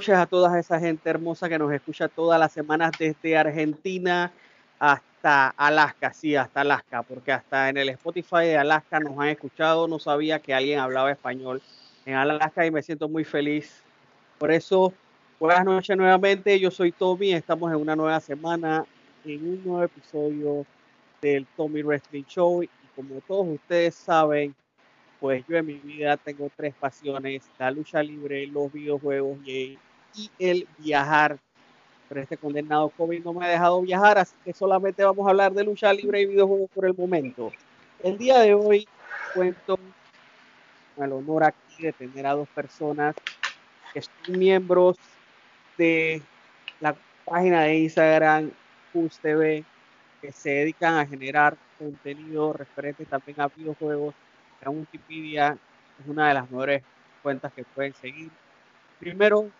Noches a toda esa gente hermosa que nos escucha todas las semanas desde Argentina hasta Alaska, sí, hasta Alaska, porque hasta en el Spotify de Alaska nos han escuchado, no sabía que alguien hablaba español en Alaska y me siento muy feliz. Por eso, buenas noches nuevamente, yo soy Tommy, estamos en una nueva semana, en un nuevo episodio del Tommy Wrestling Show y como todos ustedes saben, pues yo en mi vida tengo tres pasiones, la lucha libre, los videojuegos y, el viajar. Pero este condenado COVID no me ha dejado viajar, así que solamente vamos a hablar de lucha libre y videojuegos por el momento. El día de hoy cuento con el honor aquí de tener a dos personas que son miembros de la página de Instagram Pulse TV que se dedican a generar contenido referente también a videojuegos en Wikipedia es una de las mejores cuentas que pueden seguir. Primero,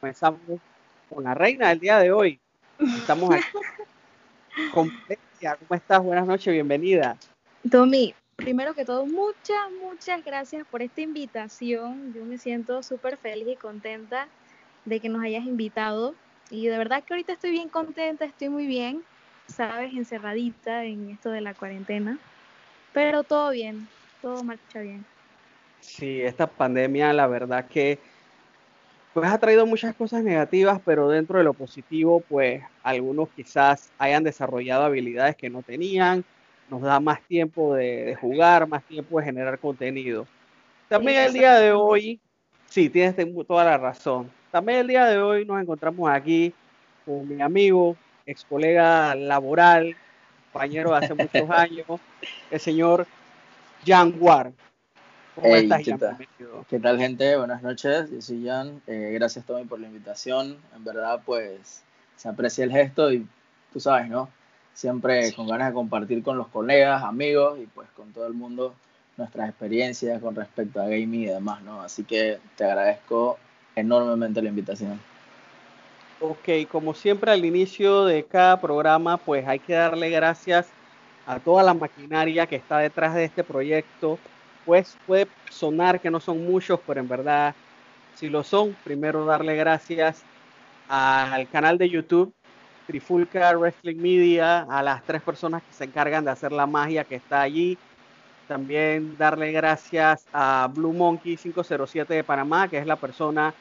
comenzamos con la reina del día de hoy. Estamos aquí con ¿Cómo estás? Buenas noches, bienvenida. Tommy, primero que todo, muchas, muchas gracias por esta invitación. Yo me siento súper feliz y contenta de que nos hayas invitado. Y de verdad que ahorita estoy bien contenta, estoy muy bien, sabes, encerradita en esto de la cuarentena. Pero todo bien, todo marcha bien. Sí, esta pandemia la verdad que pues ha traído muchas cosas negativas, pero dentro de lo positivo, pues algunos quizás hayan desarrollado habilidades que no tenían, nos da más tiempo de, jugar, más tiempo de generar contenido. También el día de hoy, sí, tienes toda la razón. También el día de hoy nos encontramos aquí con mi amigo, ex colega laboral, compañero de hace muchos años, el señor Jan War. ¿Cómo estás, ¿qué, tal? gente? Buenas noches, yo soy Jan. Eh, gracias, Tommy, por la invitación. En verdad, pues, se aprecia el gesto y tú sabes, ¿no? Siempre con ganas de compartir con los colegas, amigos y pues con todo el mundo nuestras experiencias con respecto a gaming y demás, ¿no? Así que te agradezco enormemente la invitación. Ok, como siempre al inicio de cada programa, pues hay que darle gracias a toda la maquinaria que está detrás de este proyecto, pues puede sonar que no son muchos, pero en verdad si lo son, primero darle gracias al canal de YouTube Trifulca Wrestling Media, a las tres personas que se encargan de hacer la magia que está allí. También darle gracias a Blue Monkey 507 de Panamá, que es la persona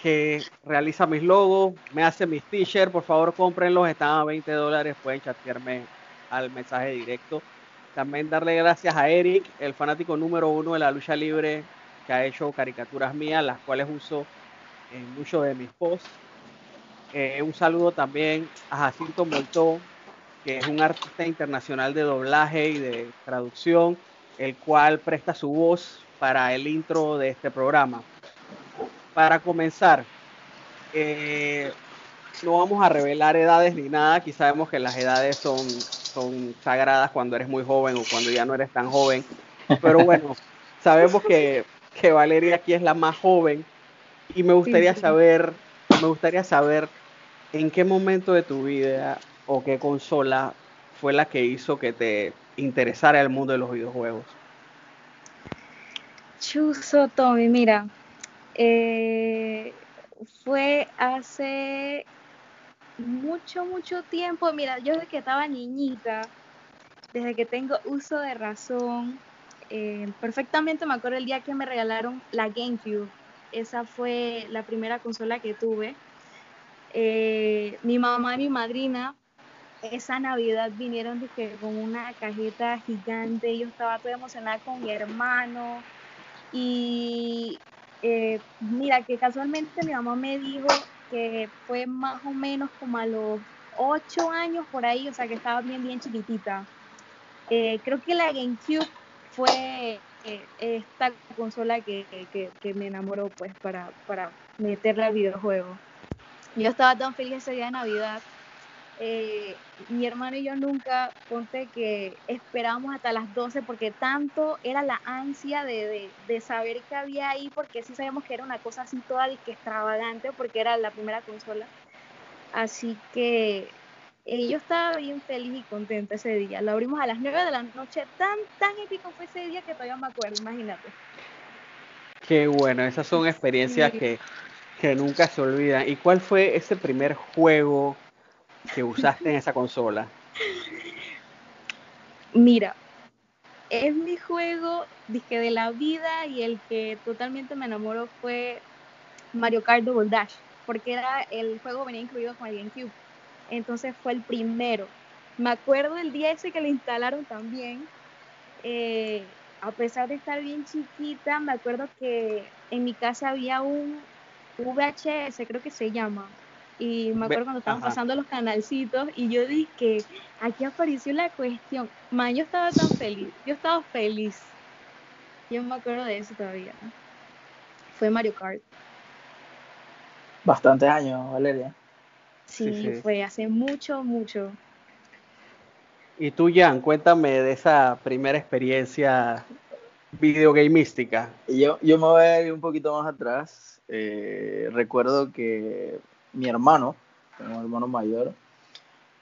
que realiza mis logos, me hace mis t-shirts, por favor cómprenlos, están a 20 dólares, pueden chatearme al mensaje directo. También darle gracias a Eric, el fanático número uno de la lucha libre, que ha hecho caricaturas mías, las cuales uso en muchos de mis posts. Eh, un saludo también a Jacinto Moltó, que es un artista internacional de doblaje y de traducción, el cual presta su voz para el intro de este programa. Para comenzar, eh, no vamos a revelar edades ni nada, aquí sabemos que las edades son son sagradas cuando eres muy joven o cuando ya no eres tan joven. Pero bueno, sabemos que, que Valeria aquí es la más joven y me gustaría saber, me gustaría saber en qué momento de tu vida o qué consola fue la que hizo que te interesara el mundo de los videojuegos. Chuso Tommy, mira, eh, fue hace mucho, mucho tiempo. Mira, yo desde que estaba niñita, desde que tengo uso de razón, eh, perfectamente me acuerdo el día que me regalaron la GameCube. Esa fue la primera consola que tuve. Eh, mi mamá y mi madrina esa Navidad vinieron con una cajeta gigante. Yo estaba toda emocionada con mi hermano. Y Eh, mira, que casualmente mi mamá me dijo que fue más o menos como a los ocho años por ahí, o sea que estaba bien, bien chiquitita. Eh, creo que la GameCube fue eh, esta consola que, me enamoró pues para, para meterla al videojuego. Yo estaba tan feliz ese día de Navidad eh, mi hermano y yo nunca, ponte que esperábamos hasta las 12 porque tanto era la ansia de, saber qué había ahí, porque sí sabíamos que era una cosa así toda que extravagante, porque era la primera consola. Así que eh, yo estaba bien feliz y contenta ese día. Lo abrimos a las 9 de la noche, tan, tan épico fue ese día que todavía me acuerdo, imagínate. Qué bueno, esas son experiencias que, que nunca se olvidan. ¿Y cuál fue ese primer juego? Que usaste en esa consola? Mira, es mi juego dije, de la vida y el que totalmente me enamoró fue Mario Kart Double Dash, porque era el juego venía incluido con el GameCube. Entonces fue el primero. Me acuerdo el día ese que le instalaron también. Eh, a pesar de estar bien chiquita, me acuerdo que en mi casa había un VHS, creo que se llama, y me acuerdo cuando estaban pasando los canalcitos y yo dije que aquí apareció la cuestión. Man, yo estaba tan feliz, yo estaba feliz. Yo me acuerdo de eso todavía. Fue Mario Kart. Bastantes años, Valeria. Sí, fue hace mucho, mucho. Y tú, Jan, cuéntame de esa primera experiencia videogameística. Yo, yo me voy a ir un poquito más atrás. Eh, recuerdo que mi hermano, tengo un hermano mayor,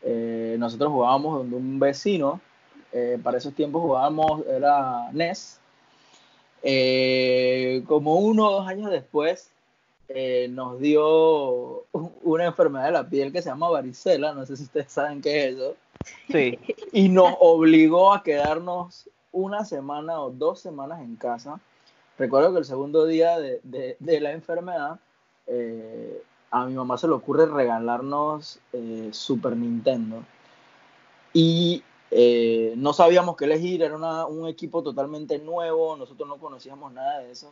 eh, nosotros jugábamos donde un vecino, eh, para esos tiempos jugábamos, era NES. Eh, como uno o dos años después, nos dio una enfermedad de la piel que se llama varicela, no sé si ustedes saben qué es eso. Sí. Y nos obligó a quedarnos una semana o dos semanas en casa. Recuerdo que el segundo día de, de, de la enfermedad, eh, a mi mamá se le ocurre regalarnos eh, Super Nintendo. Y eh, no sabíamos qué elegir, era un equipo totalmente nuevo, nosotros no conocíamos nada de eso.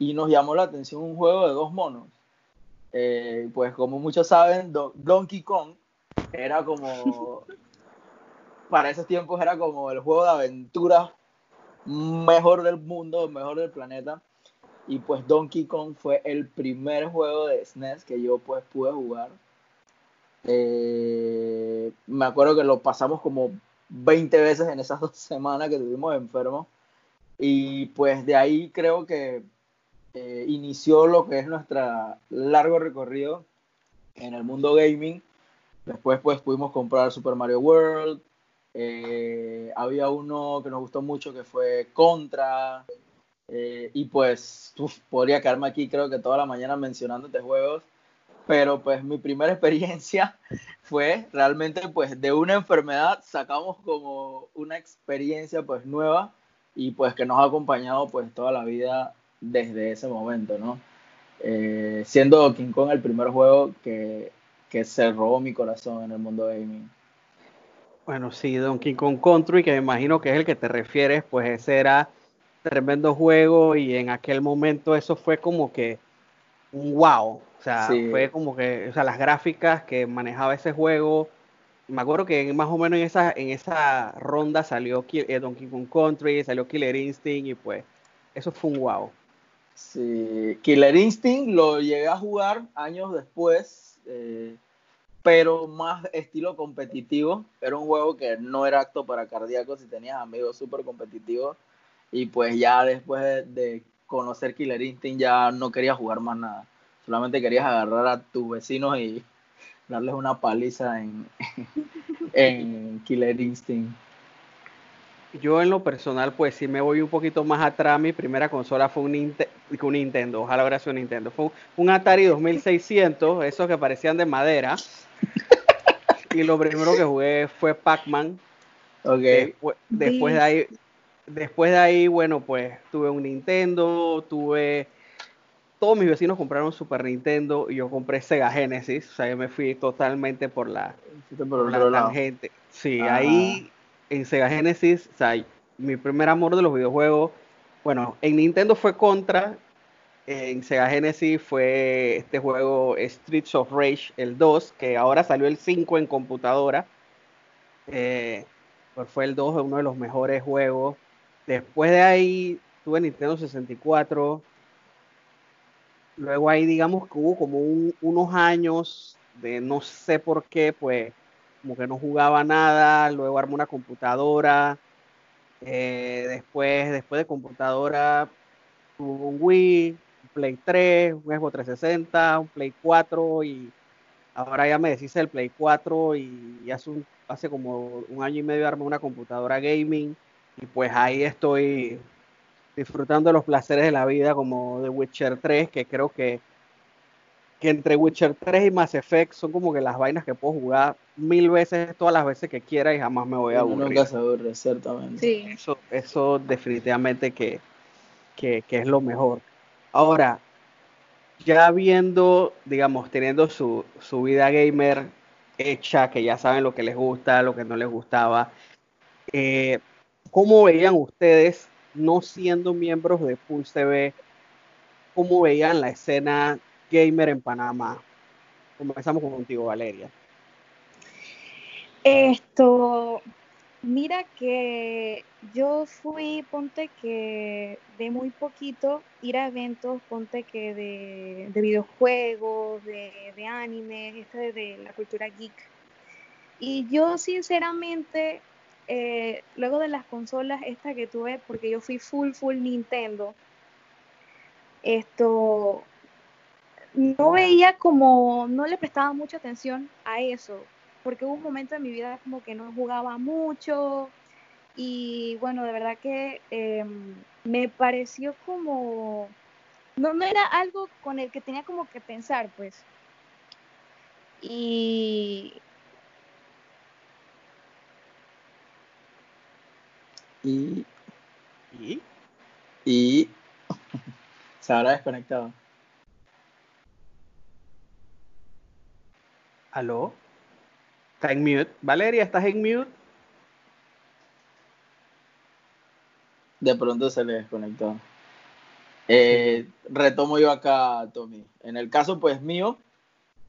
Y nos llamó la atención un juego de dos monos. Eh, pues como muchos saben, Donkey Kong era como, para esos tiempos era como el juego de aventura mejor del mundo, mejor del planeta. Y pues Donkey Kong fue el primer juego de SNES que yo pues pude jugar. Eh, me acuerdo que lo pasamos como 20 veces en esas dos semanas que estuvimos enfermos. Y pues de ahí creo que eh, inició lo que es nuestro largo recorrido en el mundo gaming. Después pues pudimos comprar Super Mario World. Eh, había uno que nos gustó mucho que fue Contra. Eh, y pues podría quedarme aquí creo que toda la mañana mencionándote juegos, pero pues mi primera experiencia fue realmente pues de una enfermedad sacamos como una experiencia pues nueva y pues que nos ha acompañado pues toda la vida desde ese momento, ¿no? Eh, siendo King Kong el primer juego que, que se robó mi corazón en el mundo gaming. Bueno, sí, Donkey Kong Country, que me imagino que es el que te refieres, pues ese era tremendo juego y en aquel momento eso fue como que un wow. O sea, fue como que, o sea, las gráficas que manejaba ese juego. Me acuerdo que más o menos en esa, en esa ronda salió eh, Donkey Kong Country, salió Killer Instinct y pues eso fue un wow. Sí, Killer Instinct lo llegué a jugar años después, eh, pero más estilo competitivo. Era un juego que no era apto para cardíacos y tenías amigos súper competitivos y pues ya después de, conocer Killer Instinct ya no quería jugar más nada. Solamente querías agarrar a tus vecinos y darles una paliza en, en Killer Instinct. Yo en lo personal, pues sí me voy un poquito más atrás. Mi primera consola fue un, un Nintendo, ojalá hubiera sido un Nintendo. Fue un Atari 2600, esos que parecían de madera. y lo primero que jugué fue Pac-Man. Okay. después de ahí después de ahí, bueno, pues tuve un Nintendo, tuve... Todos mis vecinos compraron Super Nintendo y yo compré Sega Genesis. O sea, yo me fui totalmente por la, por la tangente. Sí, ahí en Sega Genesis, o sea, mi primer amor de los videojuegos, bueno, en Nintendo fue Contra en Sega Genesis fue este juego Streets of Rage, el 2, que ahora salió el 5 en computadora. Eh, pues fue el 2, uno de los mejores juegos. Después de ahí tuve Nintendo 64. Luego ahí digamos que hubo como unos años de no sé por qué, pues como que no jugaba nada. Luego armé una computadora. Eh, después, después de computadora, tuve un Wii, Play 3, un Xbox 360, un Play 4 y ahora ya me decís el Play 4 y hace, un, hace como un año y medio armé una computadora gaming y pues ahí estoy disfrutando de los placeres de la vida como The Witcher 3, que creo que, que entre Witcher 3 y Mass Effect son como que las vainas que puedo jugar mil veces, todas las veces que quiera y jamás me voy a aburrir. Nunca se aburre, ciertamente. Sí. Eso, eso definitivamente que, que, que es lo mejor. Ahora, ya viendo, digamos, teniendo su, vida gamer hecha, que ya saben lo que les gusta, lo que no les gustaba, eh, ¿cómo veían ustedes, no siendo miembros de Pulse TV, cómo veían la escena gamer en Panamá? Comenzamos contigo, Valeria. Esto, Mira que yo fui, ponte que de muy poquito ir a eventos, ponte que de, videojuegos, de, de anime, este de la cultura geek. Y yo sinceramente, eh, luego de las consolas esta que tuve, porque yo fui full, full Nintendo, esto, no veía como, no le prestaba mucha atención a eso porque hubo un momento en mi vida como que no jugaba mucho y bueno, de verdad que em, me pareció como, no, no era algo con el que tenía como que pensar, pues. Y... Y... ¿Y? Y... Se habrá desconectado. ¿Aló? Está en mute. Valeria, ¿estás en mute? De pronto se le desconectó. Eh, retomo yo acá, Tommy. En el caso, pues, mío,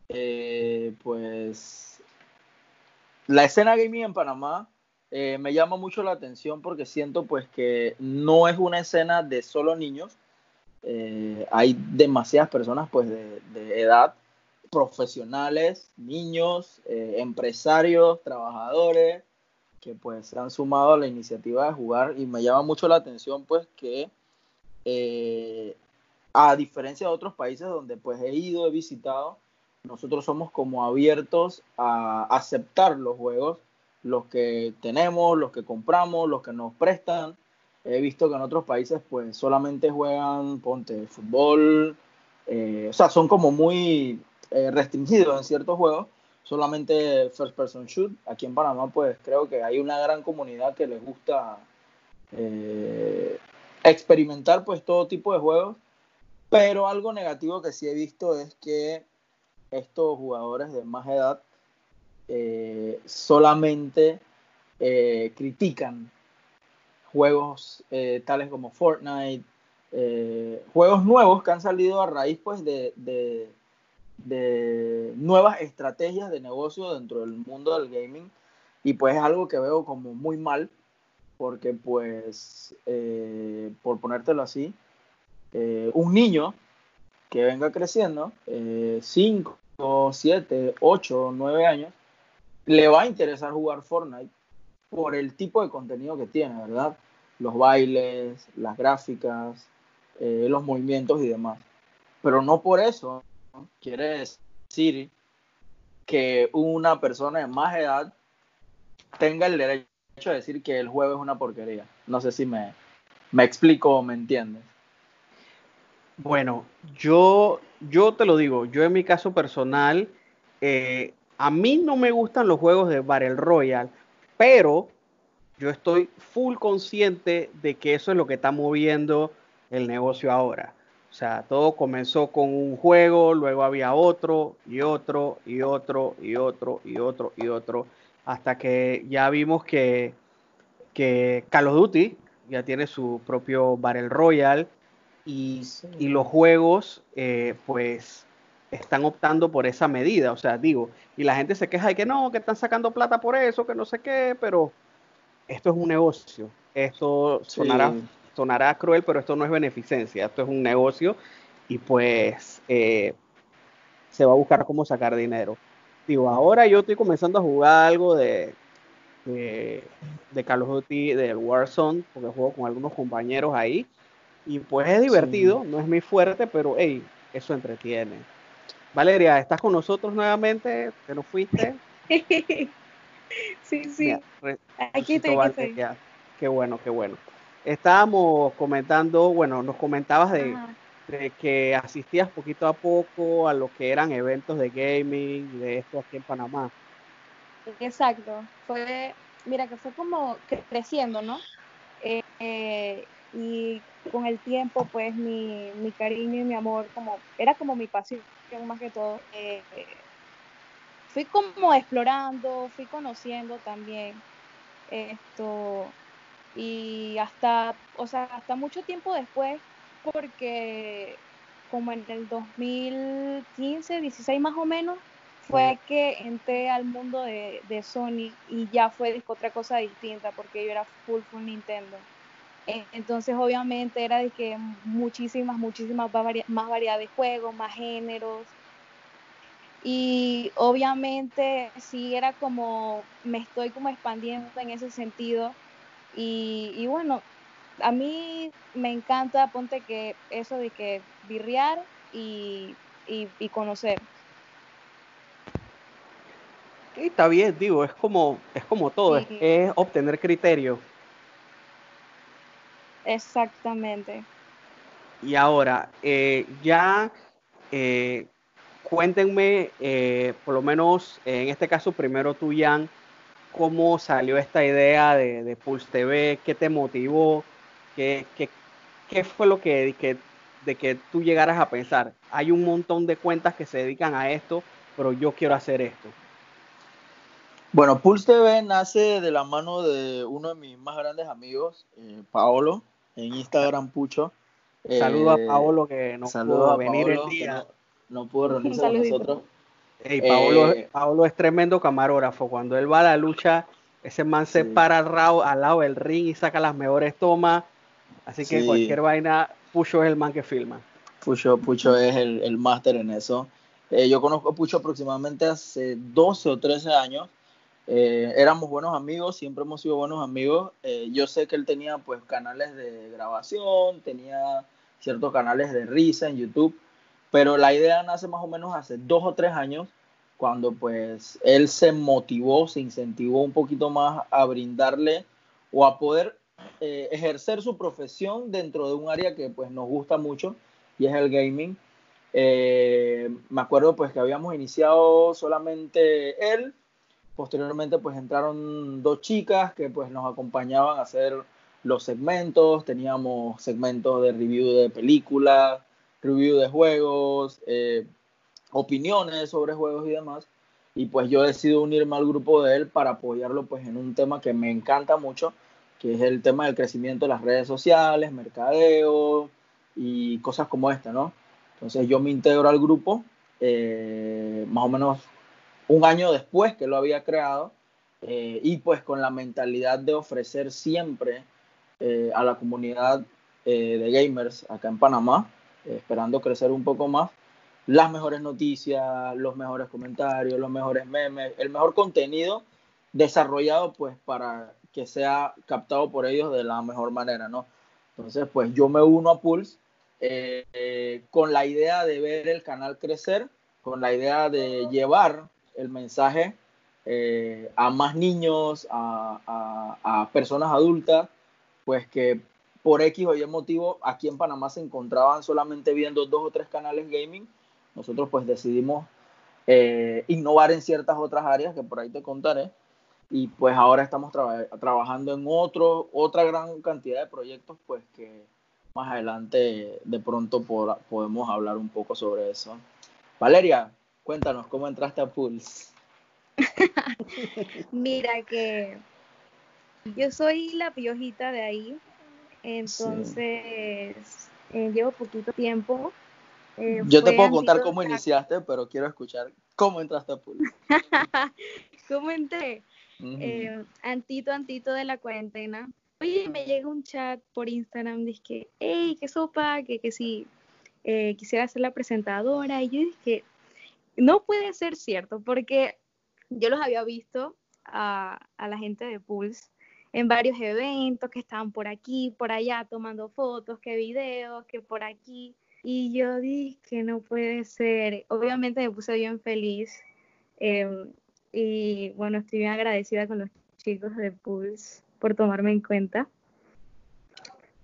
eh, pues, la escena gaming en Panamá eh, me llama mucho la atención porque siento, pues, que no es una escena de solo niños. hay demasiadas personas, pues, de edad profesionales, niños, eh, empresarios, trabajadores, que pues se han sumado a la iniciativa de jugar y me llama mucho la atención pues que eh, a diferencia de otros países donde pues he ido, he visitado, nosotros somos como abiertos a aceptar los juegos, los que tenemos, los que compramos, los que nos prestan. He visto que en otros países pues solamente juegan, ponte, fútbol, eh, o sea, son como muy eh, restringido en ciertos juegos, solamente first person shoot. Aquí en Panamá, pues creo que hay una gran comunidad que les gusta eh, experimentar pues todo tipo de juegos. Pero algo negativo que sí he visto es que estos jugadores de más edad eh, solamente critican juegos tales como Fortnite, juegos nuevos que han salido a raíz pues de, nuevas estrategias de negocio dentro del mundo del gaming. Y pues es algo que veo como muy mal porque pues eh, por ponértelo así eh, un niño que venga creciendo 5, 7, 8, 9 años le va a interesar jugar Fortnite por el tipo de contenido que tiene, ¿verdad? Los bailes, las gráficas, eh, los movimientos y demás. Pero no por eso quiere decir que una persona de más edad tenga el derecho a decir que el juego es una porquería. No sé si me, me explico o me entiendes. Bueno, yo, yo te lo digo, yo en mi caso personal, eh, a mí no me gustan los juegos de Battle Royale, pero yo estoy full consciente de que eso es lo que está moviendo el negocio ahora. O sea, todo comenzó con un juego, luego había otro y otro y otro y otro y otro y otro, hasta que ya vimos que, que Call of Duty ya tiene su propio Battle Royale, y, los juegos, eh, pues, están optando por esa medida. O sea, digo, y la gente se queja de que no, que están sacando plata por eso, que no sé qué, pero esto es un negocio. Esto sonará, sonará cruel, pero esto no es beneficencia, esto es un negocio y pues eh, se va a buscar cómo sacar dinero. Digo, ahora yo estoy comenzando a jugar algo de, de, de Call of Duty, del Warzone, porque juego con algunos compañeros ahí. Y pues es divertido, no es muy fuerte, pero hey, eso entretiene. Valeria, ¿estás con nosotros nuevamente? ¿Te no fuiste? sí, sí. aquí estoy, aquí Qué bueno, qué bueno. Estábamos comentando, bueno, nos comentabas de, de, que asistías poquito a poco a lo que eran eventos de gaming, de esto aquí en Panamá. Exacto, fue, mira que fue como creciendo, ¿no? Eh, eh, y con el tiempo, pues mi, mi, cariño y mi amor, como era como mi pasión más que todo. Eh, fui como explorando, fui conociendo también esto y hasta, o sea, hasta mucho tiempo después, porque como en el 2015, 16 más o menos, fue que entré al mundo de, Sony y ya fue otra cosa distinta porque yo era full full Nintendo. Entonces obviamente era de que muchísimas, muchísimas más variedad de juegos, más géneros. Y obviamente sí era como, me estoy como expandiendo en ese sentido. Y, y bueno, a mí me encanta, ponte que eso de que birrear y, y conocer está bien, digo, es como, es como todo, es, obtener criterio. Exactamente. Y ahora, eh, ya eh, cuéntenme, eh, por lo menos en este caso, primero tú, Jan, cómo salió esta idea de, de Pulse TV, qué te motivó, qué, qué, qué fue lo que, que, de que tú llegaras a pensar. Hay un montón de cuentas que se dedican a esto, pero yo quiero hacer esto. Bueno, Pulse TV nace de la mano de uno de mis más grandes amigos, eh, Paolo, en Instagram Pucho. Saludos a eh, Paolo que no pudo venir el día. No, pudo reunirse con nosotros. Hey, Paolo, es tremendo camarógrafo. Cuando él va a la lucha, ese man se para al, lado del ring y saca las mejores tomas. Así que cualquier vaina, Pucho es el man que filma. Pucho, Pucho es el, el máster en eso. Eh, yo conozco a Pucho aproximadamente hace 12 o 13 años. Eh, éramos buenos amigos, siempre hemos sido buenos amigos. Eh, yo sé que él tenía pues canales de grabación, tenía ciertos canales de risa en YouTube, pero la idea nace más o menos hace dos o tres años, cuando pues él se motivó, se incentivó un poquito más a brindarle o a poder eh, ejercer su profesión dentro de un área que pues nos gusta mucho y es el gaming. me acuerdo pues que habíamos iniciado solamente él, Posteriormente pues entraron dos chicas que pues nos acompañaban a hacer los segmentos, teníamos segmentos de review de películas, review de juegos, eh, opiniones sobre juegos y demás. Y pues yo decido unirme al grupo de él para apoyarlo pues en un tema que me encanta mucho, que es el tema del crecimiento de las redes sociales, mercadeo y cosas como esta, ¿no? Entonces yo me integro al grupo, eh, más o menos un año después que lo había creado eh, y pues con la mentalidad de ofrecer siempre eh, a la comunidad eh, de gamers acá en Panamá, esperando crecer un poco más, las mejores noticias, los mejores comentarios, los mejores memes, el mejor contenido desarrollado pues para que sea captado por ellos de la mejor manera, ¿no? Entonces pues yo me uno a Pulse con la idea de ver el canal crecer, con la idea de llevar el mensaje eh, a más niños, a, personas adultas, pues que por X o Y motivo aquí en Panamá se encontraban solamente viendo dos o tres canales gaming. Nosotros pues decidimos eh, innovar en ciertas otras áreas que por ahí te contaré. Y pues ahora estamos trabajando en otro, otra gran cantidad de proyectos pues que más adelante de pronto podemos hablar un poco sobre eso. Valeria, Cuéntanos, ¿cómo entraste a Pulse? Mira que yo soy la piojita de ahí, entonces eh, llevo poquito tiempo. Eh, Yo te puedo contar cómo iniciaste, pero quiero escuchar cómo entraste a Pulse. ¿Cómo entré? Eh, antito, antito de la cuarentena. Oye, me llega un chat por Instagram, dice hey, qué sopa, que, que si quisiera ser la presentadora. Y yo dije, no puede ser cierto, porque yo los había visto a, a la gente de Pulse en varios eventos que estaban por aquí, por allá, tomando fotos, que videos, que por aquí. Y yo dije que no puede ser. Obviamente me puse bien feliz. Em, y bueno, estoy bien agradecida con los chicos de Pulse por tomarme en cuenta.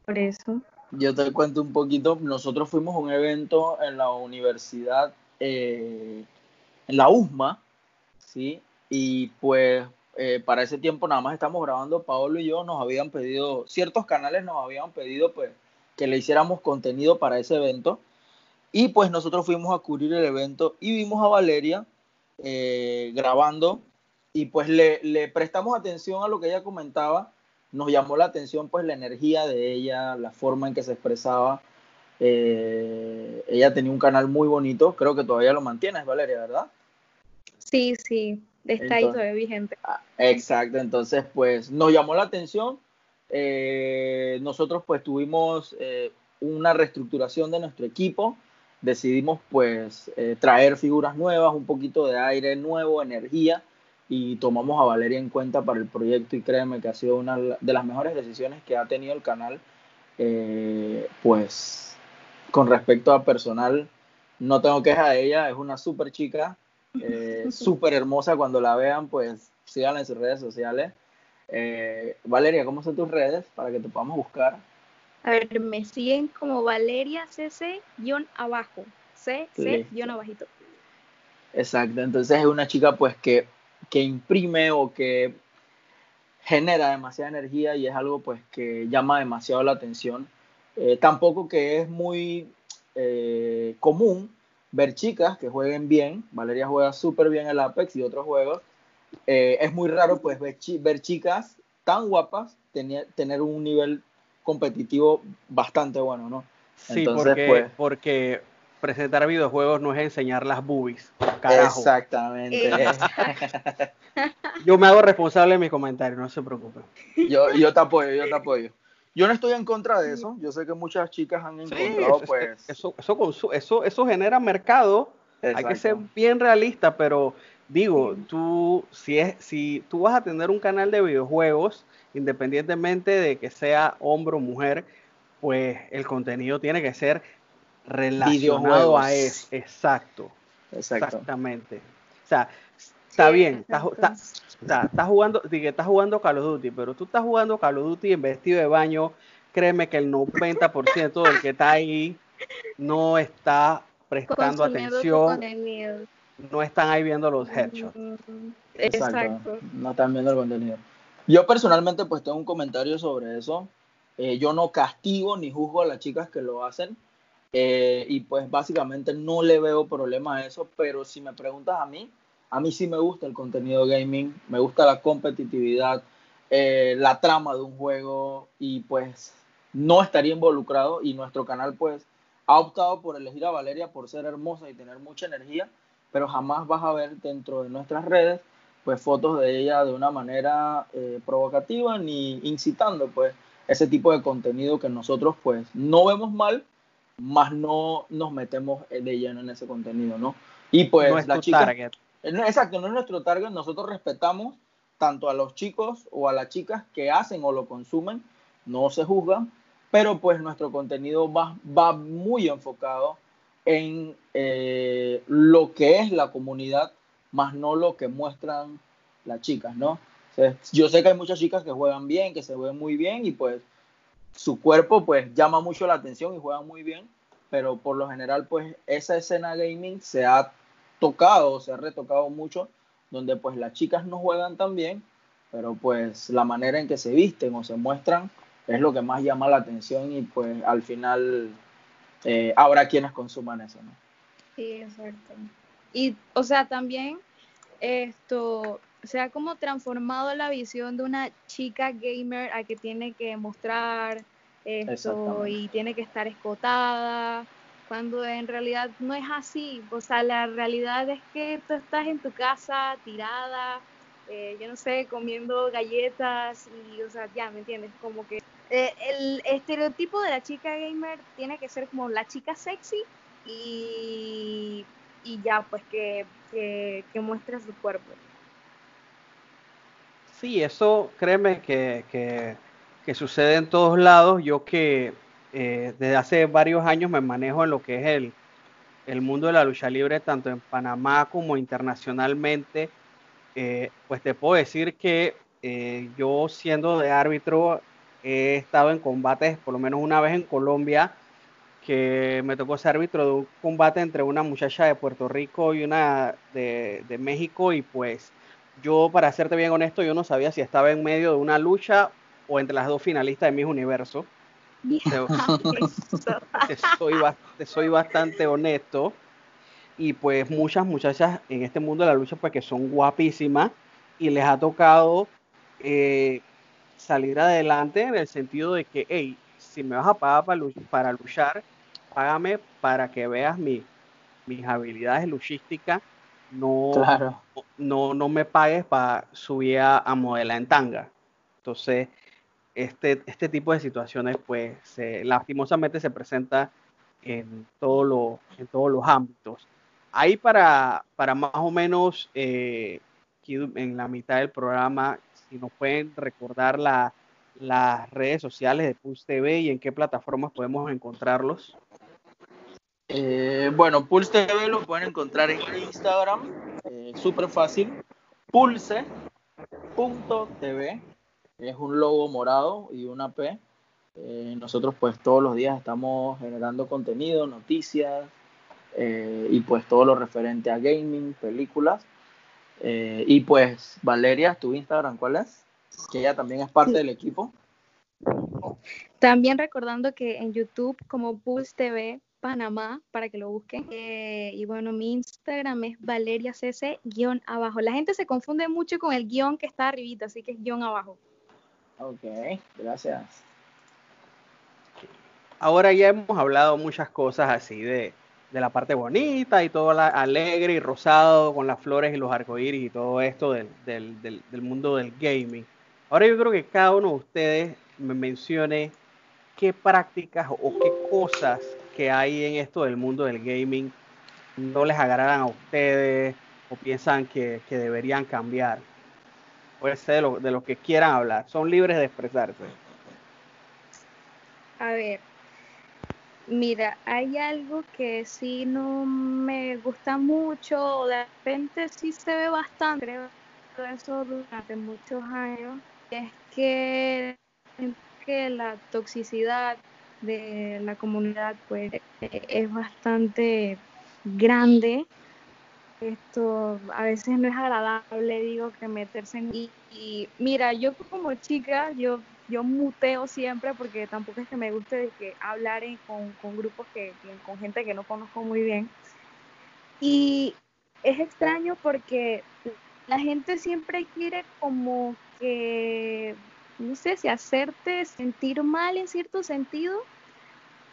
Por eso. Yo te cuento un poquito. Nosotros fuimos a un evento en la universidad, eh, en la USMA, ¿sí? Y pues eh, para ese tiempo nada más estamos grabando, Paolo y yo nos habían pedido, ciertos canales nos habían pedido pues que le hiciéramos contenido para ese evento. Y pues nosotros fuimos a cubrir el evento y vimos a Valeria eh, grabando y pues le, le, prestamos atención a lo que ella comentaba. Nos llamó la atención pues la energía de ella, la forma en que se expresaba. Eh, ella tenía un canal muy bonito, creo que todavía lo mantienes, Valeria, ¿verdad? Sí, sí, está ahí todavía vigente. Ah, exacto, entonces pues nos llamó la atención. Eh, nosotros pues tuvimos eh, una reestructuración de nuestro equipo. Decidimos pues traer figuras nuevas, un poquito de aire nuevo, energía y tomamos a Valeria en cuenta para el proyecto y créeme que ha sido una de las mejores decisiones que ha tenido el canal. pues con respecto a personal, no tengo queja de ella, es una súper chica, eh, súper hermosa cuando la vean, pues síganla en sus redes sociales. Eh, Valeria, ¿cómo son tus redes para que te podamos buscar? A ver, me siguen como Valeria CC-abajo, CC-abajito. Exacto, entonces es una chica pues que, que imprime o que genera demasiada energía y es algo pues que llama demasiado la atención. Eh, tampoco que es muy eh, común ver chicas que jueguen bien. Valeria juega súper bien el Apex y otros juegos. Eh, es muy raro pues ver, chicas tan guapas tener, tener un nivel competitivo bastante bueno, ¿no? Sí, porque, pues, porque presentar videojuegos no es enseñar las boobies. Carajo. Exactamente. yo me hago responsable de mis comentarios, no se preocupen. Yo, yo te apoyo, yo te apoyo. Yo no estoy en contra de eso. Yo sé que muchas chicas han encontrado, pues. Eso, eso, eso, eso genera mercado. Hay que ser bien realista, pero digo, tú, si, es, si tú vas a tener un canal de videojuegos, independientemente de que sea hombre o mujer, pues el contenido tiene que ser relacionado a eso. Exacto. Exactamente. O sea, está bien, estás jugando, estás jugando Call of Duty, pero tú estás jugando Call of Duty en vestido de baño, créeme que el 90% del que está ahí no está prestando atención. No están ahí viendo los headshots. Exacto. No están viendo el contenido. Yo personalmente pues tengo un comentario sobre eso. Eh, yo no castigo ni juzgo a las chicas que lo hacen. Eh, y pues básicamente no le veo problema a eso, pero si me preguntas a mí, a mí sí me gusta el contenido gaming, me gusta la competitividad, eh, la trama de un juego y pues no estaría involucrado y nuestro canal pues ha optado por elegir a Valeria por ser hermosa y tener mucha energía, pero jamás vas a ver dentro de nuestras redes pues fotos de ella de una manera eh, provocativa ni incitando pues ese tipo de contenido que nosotros pues no vemos mal, más no nos metemos de lleno en ese contenido, ¿no? Y pues la chica... Exacto, no es nuestro target, nosotros respetamos tanto a los chicos o a las chicas que hacen o lo consumen, no se juzgan, pero pues nuestro contenido va, va muy enfocado en eh, lo que es la comunidad, más no lo que muestran las chicas, ¿no? yo sé que hay muchas chicas que juegan bien, que se ven muy bien y pues su cuerpo pues llama mucho la atención y juegan muy bien, pero por lo general pues esa escena gaming se ha tocado, se ha retocado mucho, donde pues las chicas no juegan tan bien, pero pues la manera en que se visten o se muestran es lo que más llama la atención y pues al final eh, habrá quienes consuman eso, ¿no? Sí, exacto. Y, o sea, también esto se ha como transformado la visión de una chica gamer a que tiene que mostrar esto y tiene que estar escotada, cuando en realidad no es así. O sea, la realidad es que tú estás en tu casa tirada, eh, yo no sé, comiendo galletas y, o sea, ya, ¿me entiendes? Como que eh, el estereotipo de la chica gamer tiene que ser como la chica sexy y, y ya, pues que, que, muestra su cuerpo. Sí, eso créeme que, que sucede en todos lados. Yo que eh, desde hace varios años me manejo en lo que es el, mundo de la lucha libre, tanto en Panamá como internacionalmente, eh, pues te puedo decir que eh, yo siendo de árbitro he estado en combates, por lo menos una vez en Colombia, que me tocó ser árbitro de un combate entre una muchacha de Puerto Rico y una de, de México y pues yo, para serte bien honesto, yo no sabía si estaba en medio de una lucha o entre las dos finalistas de mis universo. Te, soy, soy bastante honesto. Y pues muchas muchachas en este mundo de la lucha, pues que son guapísimas y les ha tocado eh, salir adelante en el sentido de que, hey, si me vas a pagar para, para luchar, págame para que veas mi, mis habilidades luchísticas no, no, no me pagues para subir a, modelar en tanga. Entonces, este, este tipo de situaciones, pues, lastimosamente se presenta en, todo en todos los ámbitos. Ahí para, para más o menos, eh, en la mitad del programa, si nos pueden recordar las redes sociales de Pulse TV y en qué plataformas podemos encontrarlos. Eh, bueno, Pulse TV lo pueden encontrar en Instagram, eh, súper fácil, pulse.tv, es un logo morado y una P. Eh, nosotros pues todos los días estamos generando contenido, noticias y pues todo lo referente a gaming, películas. y pues Valeria, tu Instagram, ¿cuál es? Que ella también es parte del equipo. También recordando que en YouTube como Pulse TV Panamá para que lo busquen. Eh, y bueno, mi Instagram es Valeria CC guion abajo. La gente se confunde mucho con el guion que está arribita, así que es guion abajo. Ok, gracias. Ahora ya hemos hablado muchas cosas así de, la parte bonita y todo la alegre y rosado con las flores y los arcoíris y todo esto del, del mundo del gaming. Ahora yo creo que cada uno de ustedes me mencione qué prácticas o qué cosas que hay en esto del mundo del gaming no les agradan a ustedes o piensan que, deberían cambiar. Puede ser de lo, de lo que quieran hablar. Son libres de expresarse. A ver, mira, hay algo que sí no me gusta mucho, de repente sí se ve bastante, eso durante muchos años, es que, que la toxicidad de la comunidad pues es bastante grande. Esto a veces no es agradable, digo, que meterse en... Y, mira, yo como chica, yo, yo muteo siempre porque tampoco es que me guste de que hablar con, con grupos que, con gente que no conozco muy bien. Y es extraño porque la gente siempre quiere como que no sé si hacerte sentir mal en cierto sentido,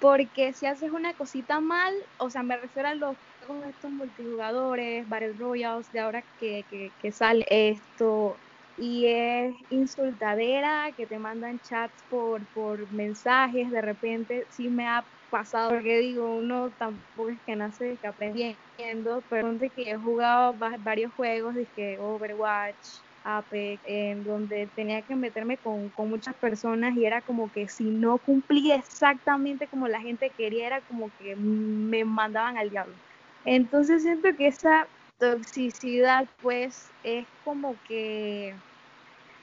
porque si haces una cosita mal, o sea, me refiero a los juegos estos multijugadores, Battle Royals, de ahora que, que, sale esto, y es insultadera, que te mandan chats por, por mensajes, de repente sí me ha pasado, porque digo, uno tampoco es que nace que aprendiendo, pero de que he jugado varios juegos, que Overwatch, Apex, en donde tenía que meterme con, muchas personas y era como que si no cumplía exactamente como la gente quería, era como que me mandaban al diablo. Entonces siento que esa toxicidad pues es como que,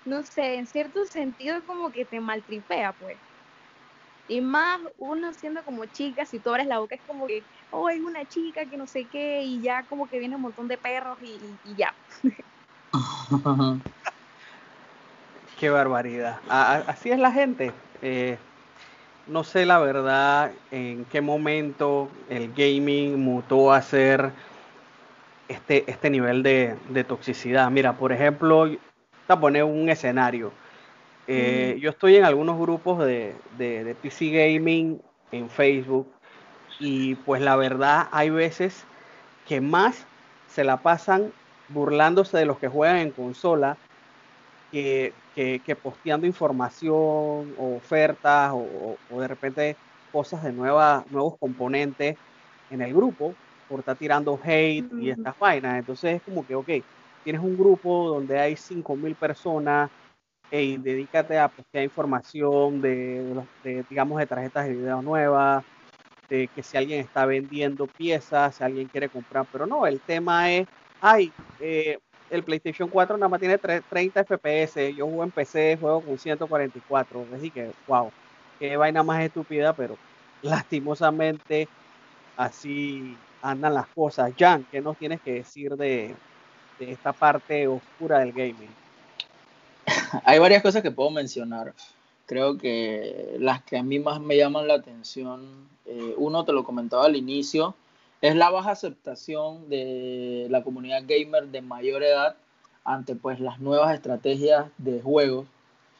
no sé, en cierto sentido como que te maltripea pues. Y más uno siendo como chica, si tú abres la boca es como que, oh, hay una chica que no sé qué, y ya como que viene un montón de perros y, y ya. Qué barbaridad. así es la gente. Eh, no sé la verdad en qué momento el gaming mutó a ser este, este nivel de, toxicidad. Mira, por ejemplo, te poner un escenario. Eh, yo estoy en algunos grupos de, de, PC Gaming en Facebook y pues la verdad hay veces que más se la pasan burlándose de los que juegan en consola que, que, posteando información o ofertas o, de repente cosas de nueva, nuevos componentes en el grupo por estar tirando hate y estas vainas. Entonces es como que, ok, tienes un grupo donde hay 5.000 personas y dedícate a postear información de, de, digamos, de tarjetas de video nuevas, de que si alguien está vendiendo piezas, si alguien quiere comprar, pero no, el tema es, ay, eh, el PlayStation 4 nada más tiene 30 FPS, yo juego en PC, juego con 144, así que, wow, qué vaina más estúpida, pero lastimosamente así andan las cosas. Jan, ¿qué nos tienes que decir de, esta parte oscura del gaming? Hay varias cosas que puedo mencionar. Creo que las que a mí más me llaman la atención, eh, uno te lo comentaba al inicio, es la baja aceptación de la comunidad gamer de mayor edad ante pues las nuevas estrategias de juegos.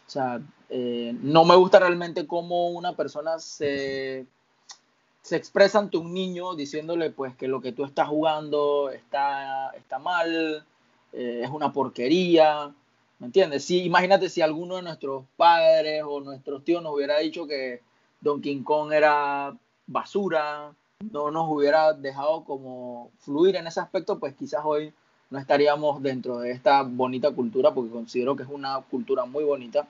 O sea, eh, no me gusta realmente cómo una persona se, se expresa ante un niño diciéndole pues que lo que tú estás jugando está, está mal, eh, es una porquería. ¿Me entiendes? Si, imagínate si alguno de nuestros padres o nuestros tíos nos hubiera dicho que Donkey Kong era basura, no nos hubiera dejado como fluir en ese aspecto, pues quizás hoy no estaríamos dentro de esta bonita cultura, porque considero que es una cultura muy bonita.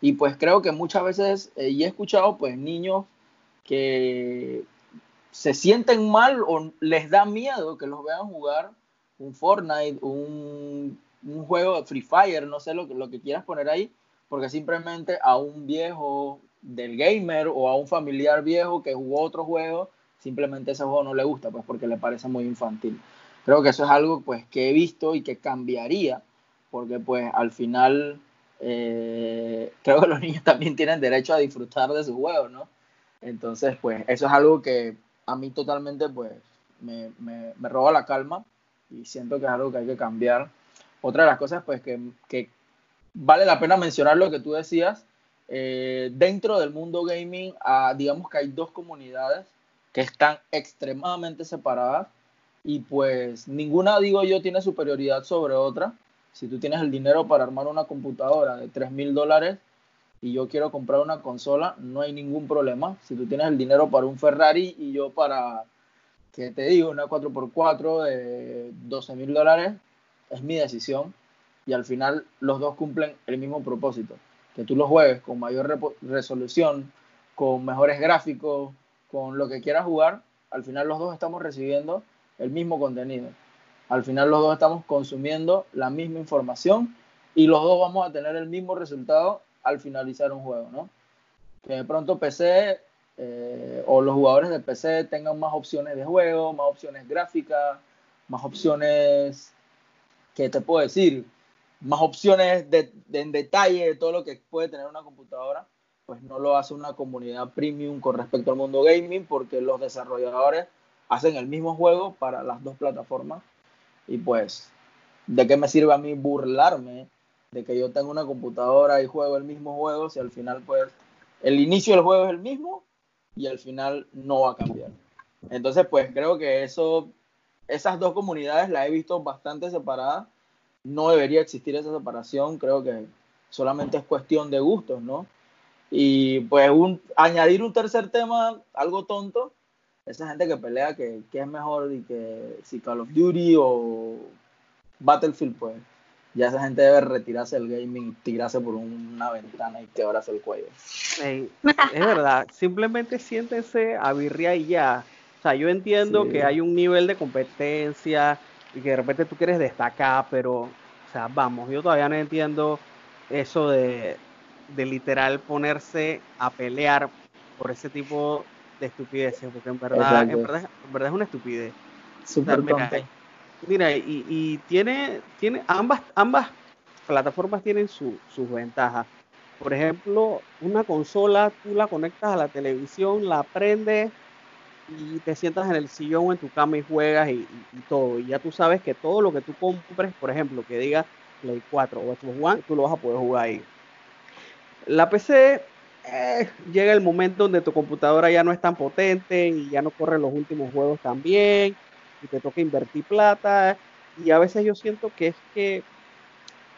Y pues creo que muchas veces, eh, y he escuchado pues niños que se sienten mal o les da miedo que los vean jugar un Fortnite, un un juego de Free Fire, no sé lo, lo que quieras poner ahí, porque simplemente a un viejo del gamer o a un familiar viejo que jugó otro juego, simplemente ese juego no le gusta, pues porque le parece muy infantil. Creo que eso es algo pues que he visto y que cambiaría, porque pues al final eh, creo que los niños también tienen derecho a disfrutar de sus juegos, ¿no? Entonces pues eso es algo que a mí totalmente pues me, me, roba la calma y siento que es algo que hay que cambiar otra de las cosas, pues, que, vale la pena mencionar lo que tú decías, eh, dentro del mundo gaming, ah, digamos que hay dos comunidades que están extremadamente separadas y pues ninguna, digo yo, tiene superioridad sobre otra. Si tú tienes el dinero para armar una computadora de 3 mil dólares y yo quiero comprar una consola, no hay ningún problema. Si tú tienes el dinero para un Ferrari y yo para, ¿qué te digo? Una 4x4 de 12 mil dólares, es mi decisión y al final los dos cumplen el mismo propósito, que tú los juegues con mayor resolución, con mejores gráficos, con lo que quieras jugar, al final los dos estamos recibiendo el mismo contenido. Al final los dos estamos consumiendo la misma información y los dos vamos a tener el mismo resultado al finalizar un juego, ¿no? Que de pronto PC eh, o los jugadores de PC tengan más opciones de juego, más opciones gráficas, más opciones que te puedo decir, más opciones de, en detalle de todo lo que puede tener una computadora, pues no lo hace una comunidad premium con respecto al mundo gaming, porque los desarrolladores hacen el mismo juego para las dos plataformas. Y pues, ¿de qué me sirve a mí burlarme de que yo tengo una computadora y juego el mismo juego si al final, pues, el inicio del juego es el mismo y al final no va a cambiar? Entonces, pues creo que eso esas dos comunidades las he visto bastante separadas. No debería existir esa separación, creo que solamente es cuestión de gustos, ¿no? Y pues un, añadir un tercer tema, algo tonto, esa gente que pelea que, es mejor y que si Call of Duty o Battlefield, pues ya esa gente debe retirarse del gaming, tirarse por una ventana y quebrarse el cuello. es verdad, simplemente siéntense a birria y ya sea, yo entiendo que hay un nivel de competencia y que de repente tú quieres destacar, pero, o sea, vamos, yo todavía no entiendo eso de, literal ponerse a pelear por ese tipo de estupideces, porque en verdad, en verdad, es una estupidez. mira, y, tiene, tiene ambas, ambas plataformas tienen su, sus ventajas. Por ejemplo, una consola, tú la conectas a la televisión, la prendes y te sientas en el sillón o en tu cama y juegas y, todo. Y ya tú sabes que todo lo que tú compres, por ejemplo, que diga Play 4 o Xbox One, tú lo vas a poder jugar ahí. La PC eh, llega el momento donde tu computadora ya no es tan potente y ya no corre los últimos juegos tan bien y te toca invertir plata y a veces yo siento que es que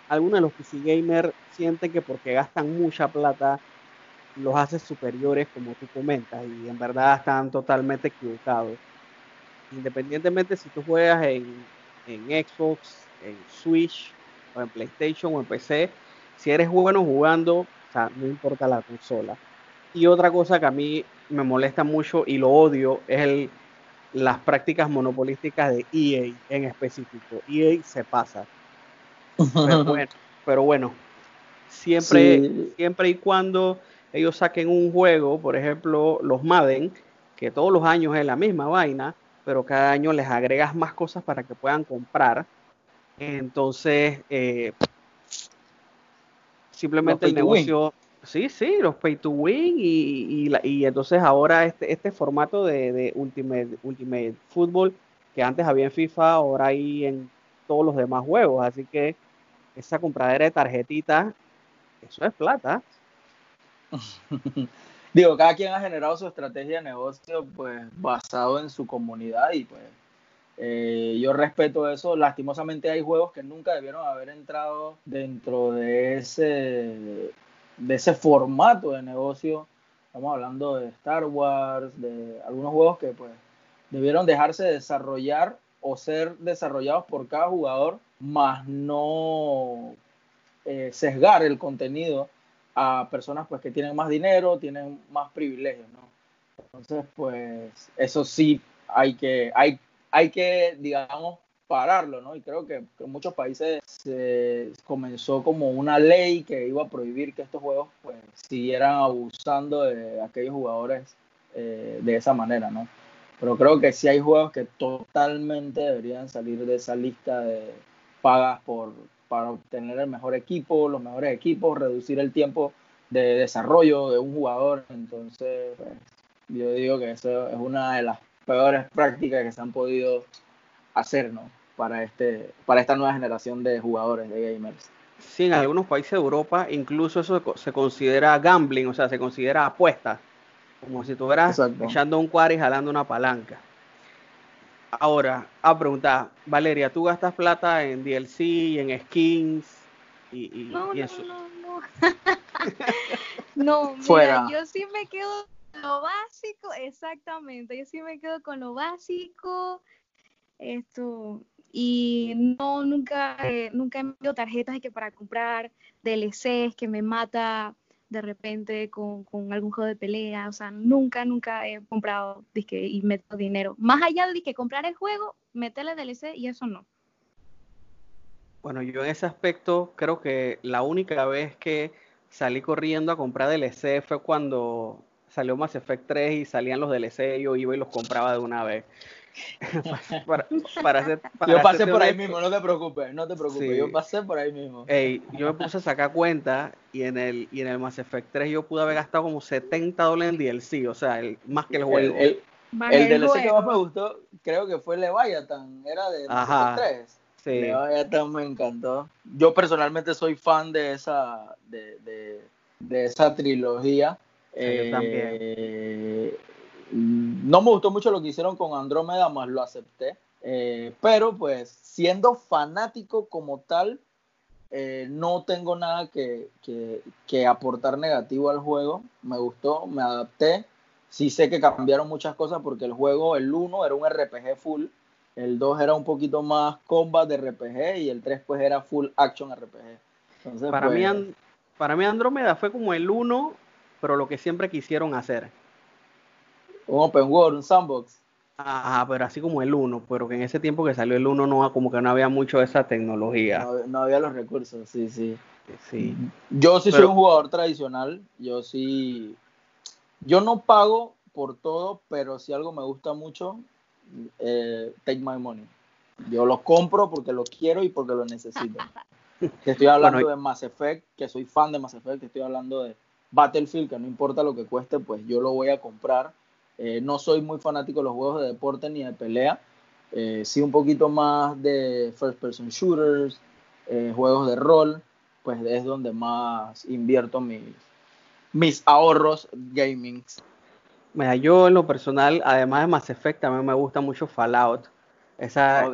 algunos de los PC gamers sienten que porque gastan mucha plata los hace superiores como tú comentas y en verdad están totalmente equivocados. Independientemente si tú juegas en, en Xbox, en Switch o en PlayStation o en PC, si eres bueno jugando, o sea, no importa la consola. Y otra cosa que a mí me molesta mucho y lo odio es el, las prácticas monopolísticas de EA en específico. EA se pasa. Pero bueno, pero bueno siempre, siempre y cuando ellos saquen un juego, por ejemplo, los Madden, que todos los años es la misma vaina, pero cada año les agregas más cosas para que puedan comprar. Entonces, eh, simplemente el negocio, sí, sí, los pay to win y, y, entonces ahora este, este formato de, de, Ultimate, Ultimate Football que antes había en FIFA, ahora hay en todos los demás juegos, así que esa compradera de tarjetitas, eso es plata. Digo, cada quien ha generado su estrategia de negocio pues basado en su comunidad y pues eh, yo respeto eso. Lastimosamente hay juegos que nunca debieron haber entrado dentro de ese, de ese formato de negocio. Estamos hablando de Star Wars, de algunos juegos que pues debieron dejarse desarrollar o ser desarrollados por cada jugador, más no eh, sesgar el contenido a personas pues que tienen más dinero, tienen más privilegios, ¿no? Entonces, pues eso sí hay que, hay hay que, digamos, pararlo, ¿no? Y creo que, en muchos países se comenzó como una ley que iba a prohibir que estos juegos pues siguieran abusando de aquellos jugadores eh, de esa manera, ¿no? Pero creo que sí hay juegos que totalmente deberían salir de esa lista de pagas por, para obtener el mejor equipo, los mejores equipos, reducir el tiempo de desarrollo de un jugador. Entonces, pues, yo digo que eso es una de las peores prácticas que se han podido hacer, ¿no? Para, este, para esta nueva generación de jugadores, de gamers. Sí, en algunos países de Europa incluso eso se considera gambling, o sea, se considera apuesta, como si estuvieras echando un cuadro y jalando una palanca. Ahora, a preguntar, Valeria, ¿tú gastas plata en DLC, en skins y, no, no, eso? No, no, no. Fuera. yo sí me quedo lo básico, exactamente. Yo sí me quedo con lo básico. Esto, y no, nunca, eh, nunca he enviado tarjetas que para comprar DLCs que me mata de repente con, algún juego de pelea. O sea, nunca, nunca he comprado disque, y meto dinero. Más allá de que comprar el juego, meterle DLC y eso no. Bueno, yo en ese aspecto creo que la única vez que salí corriendo a comprar DLC fue cuando salió Mass Effect 3 y salían los DLC, yo iba y los compraba de una vez. yo pasé por ahí mismo, no te preocupes, no te preocupes, yo pasé por ahí mismo. yo me puse a sacar cuenta y en el y en el Mass Effect 3 yo pude haber gastado como 70 dólares en DLC, o sea, el, más que el juego. El, DLC que más me gustó, creo que fue Leviathan, era de Mass Effect 3. Sí. Leviathan me encantó. Yo personalmente soy fan de esa de, de, de esa trilogía. Eh, no me gustó mucho lo que hicieron con Andrómeda, más lo acepté. Eh, pero pues siendo fanático como tal, eh, no tengo nada que, que, aportar negativo al juego. Me gustó, me adapté. Sí sé que cambiaron muchas cosas porque el juego, el 1 era un RPG full, el 2 era un poquito más combat de RPG y el 3 pues era full action RPG. para, mí, pues, para mí Andrómeda fue como el 1 pero lo que siempre quisieron hacer. Un open world, un sandbox. Ajá, pero así como el 1, pero que en ese tiempo que salió el 1 no como que no había mucho de esa tecnología. No, había los recursos, sí, sí. Sí. Yo sí soy un jugador tradicional, yo sí yo no pago por todo, pero si algo me gusta mucho, eh, take my money. Yo lo compro porque lo quiero y porque lo necesito. estoy hablando de Mass Effect, que soy fan de Mass Effect, que estoy hablando de Battlefield, que no importa lo que cueste, pues yo lo voy a comprar. Eh, no soy muy fanático de los juegos de deporte ni de pelea. Eh, sí un poquito más de first person shooters, eh, juegos de rol, pues es donde más invierto mis, mis ahorros gaming. Mira, yo en lo personal, además de Mass Effect, también me gusta mucho Fallout. Esa,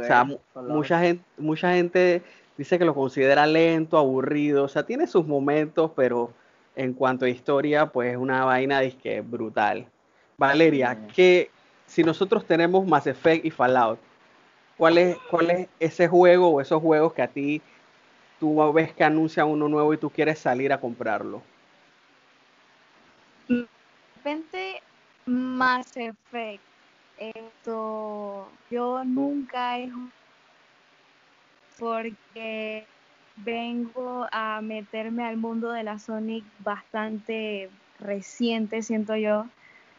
mucha gente, mucha gente dice que lo considera lento, aburrido, o sea, tiene sus momentos, pero en cuanto a historia, pues es una vaina disque brutal. Valeria, que si nosotros tenemos Mass Effect y Fallout, ¿cuál es, ¿cuál es ese juego o esos juegos que a ti tú ves que anuncian uno nuevo y tú quieres salir a comprarlo? De repente, Mass Effect. Esto, yo nunca he porque vengo a meterme al mundo de la Sonic bastante reciente, siento yo.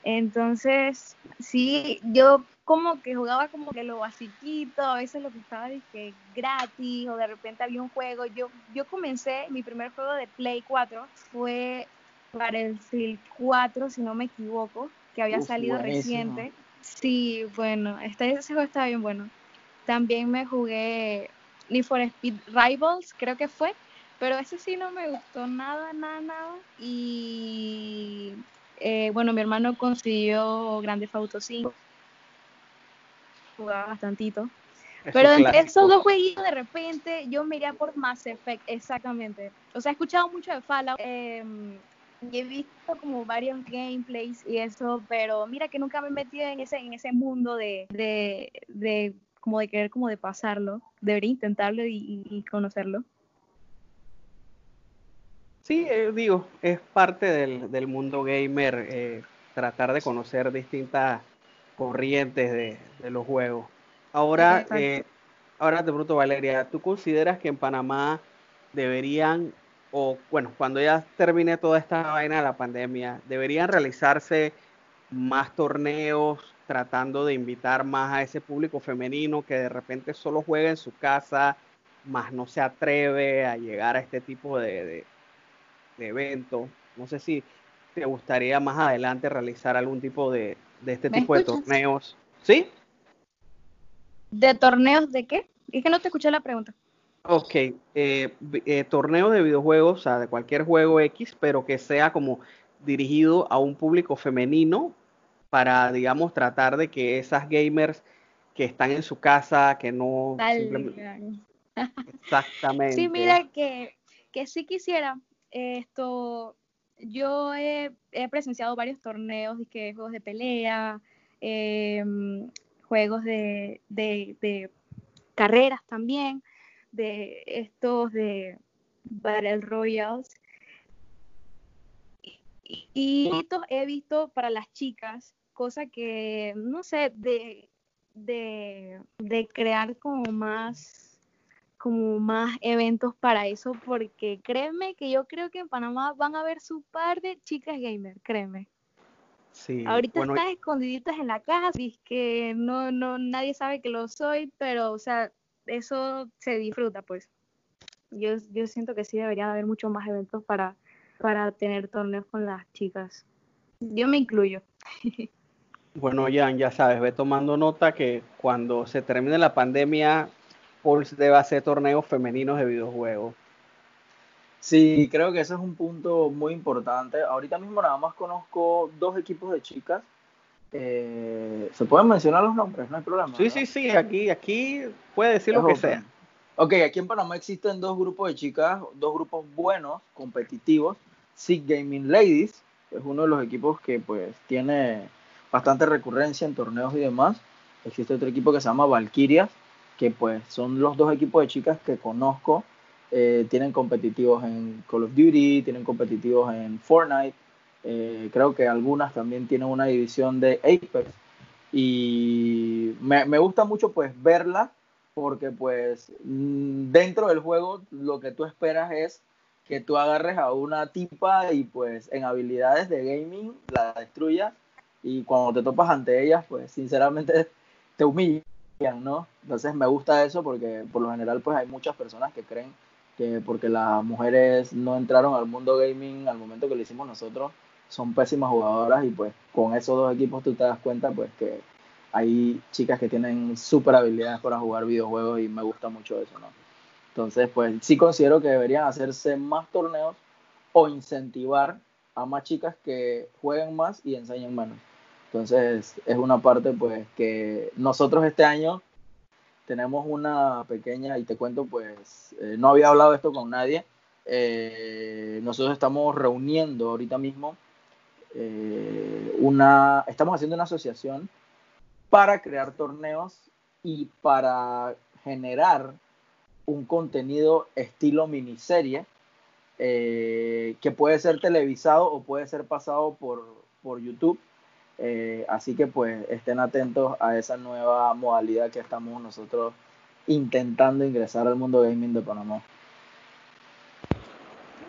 Entonces, sí, yo como que jugaba como que lo basiquito, a veces lo que estaba dije, gratis o de repente había un juego. Yo, yo comencé, mi primer juego de Play 4 fue para el Phil 4, si no me equivoco, que había salido reciente. Sí, bueno, este, ese juego estaba bien bueno. También me jugué Need for Speed Rivals, creo que fue, pero ese sí no me gustó nada, nada, nada. Y eh, bueno, mi hermano consiguió Grande Auto 5, jugaba bastantito. pero entre esos dos jueguitos, de repente, yo me iría por Mass Effect, exactamente. O sea, he escuchado mucho de Fallout. Em, y he visto como varios gameplays y eso, pero mira que nunca me he metido en ese, en ese mundo de, de, como de querer como de pasarlo. Debería intentarlo y, conocerlo. Sí, eh, digo, es parte del, mundo gamer eh, tratar de conocer distintas corrientes de, los juegos. Ahora, eh, ahora te pregunto, Valeria, ¿tú consideras que en Panamá deberían o bueno, cuando ya termine toda esta vaina de la pandemia, deberían realizarse más torneos tratando de invitar más a ese público femenino que de repente solo juega en su casa, más no se atreve a llegar a este tipo de, de, eventos. No sé si te gustaría más adelante realizar algún tipo de, de este tipo de torneos. ¿Sí? ¿De torneos de qué? Es que no te escuché la pregunta. Ok, eh, eh, torneo de videojuegos, o sea, de cualquier juego X, pero que sea como dirigido a un público femenino para, digamos, tratar de que esas gamers que están en su casa, que no... Exactamente. Sí, mira que, que sí quisiera esto, yo he, presenciado varios torneos, que juegos de pelea, em, juegos de, de carreras también, de estos de Battle Royals. Y, estos he visto para las chicas, cosa que, no sé, de, de, de crear como más como más eventos para eso, porque créeme que yo creo que en Panamá van a haber su par de chicas gamer, créeme. Sí, Ahorita están escondiditas en la casa, y que no, no, nadie sabe que lo soy, pero, o sea, eso se disfruta, pues. Yo, yo siento que sí debería haber muchos más eventos para, para tener torneos con las chicas. Yo me incluyo. Bueno, Jan, ya sabes, ve tomando nota que cuando se termine la pandemia, Pulse debe hacer torneos femeninos de videojuegos. Sí, creo que ese es un punto muy importante. Ahorita mismo nada más conozco dos equipos de chicas eh, ¿Se pueden mencionar los nombres? No hay problema. Sí, sí, sí, aquí, aquí puede decir lo que sea. Ok, aquí en Panamá existen dos grupos de chicas, dos grupos buenos, competitivos. Sig Gaming Ladies, es uno de los equipos que pues tiene bastante recurrencia en torneos y demás. Existe otro equipo que se llama Valkyrias, que pues son los dos equipos de chicas que conozco. Eh, tienen competitivos en Call of Duty, tienen competitivos en Fortnite, eh, creo que algunas también tienen una división de Apex. Y me, me gusta mucho pues verla porque pues mm, dentro del juego lo que tú esperas es que tú agarres a una tipa y pues en habilidades de gaming la destruyas y cuando te topas ante ellas pues sinceramente te humillan, ¿no? Entonces me gusta eso porque por lo general pues hay muchas personas que creen que porque las mujeres no entraron al mundo gaming al momento que lo hicimos nosotros, son pésimas jugadoras y pues con esos dos equipos tú te das cuenta pues que hay chicas que tienen súper habilidades para jugar videojuegos y me gusta mucho eso, ¿no? Entonces pues sí considero que deberían hacerse más torneos o incentivar a más chicas que jueguen más y enseñen menos. Entonces es una parte pues que nosotros este año tenemos una pequeña, y te cuento pues, eh, no había hablado esto con nadie, eh, nosotros estamos reuniendo ahorita mismo eh, una, estamos haciendo una asociación para crear torneos y para generar un contenido estilo miniserie que puede ser televisado o puede ser pasado por, por YouTube eh, así que pues estén atentos a esa nueva modalidad que estamos nosotros intentando ingresar al mundo gaming de Panamá.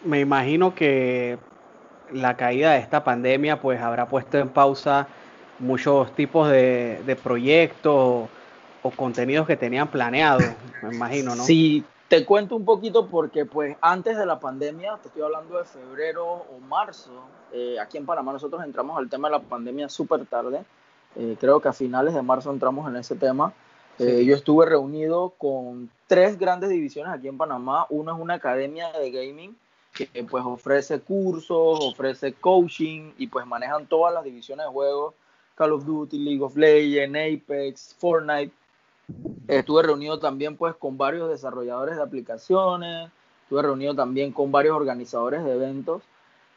Me imagino que la caída de esta pandemia pues habrá puesto en pausa muchos tipos de, de proyectos o contenidos que tenían planeado, me imagino, ¿no? Sí, te cuento un poquito porque pues antes de la pandemia, te estoy hablando de febrero o marzo, eh, aquí en Panamá nosotros entramos al tema de la pandemia súper tarde, eh, creo que a finales de marzo entramos en ese tema. Eh, yo estuve reunido con tres grandes divisiones aquí en Panamá, uno es una academia de gaming que pues ofrece cursos, ofrece coaching y pues manejan todas las divisiones de juegos, Call of Duty, League of Legends, Apex, Fortnite Estuve reunido también pues con varios desarrolladores de aplicaciones, estuve reunido también con varios organizadores de eventos,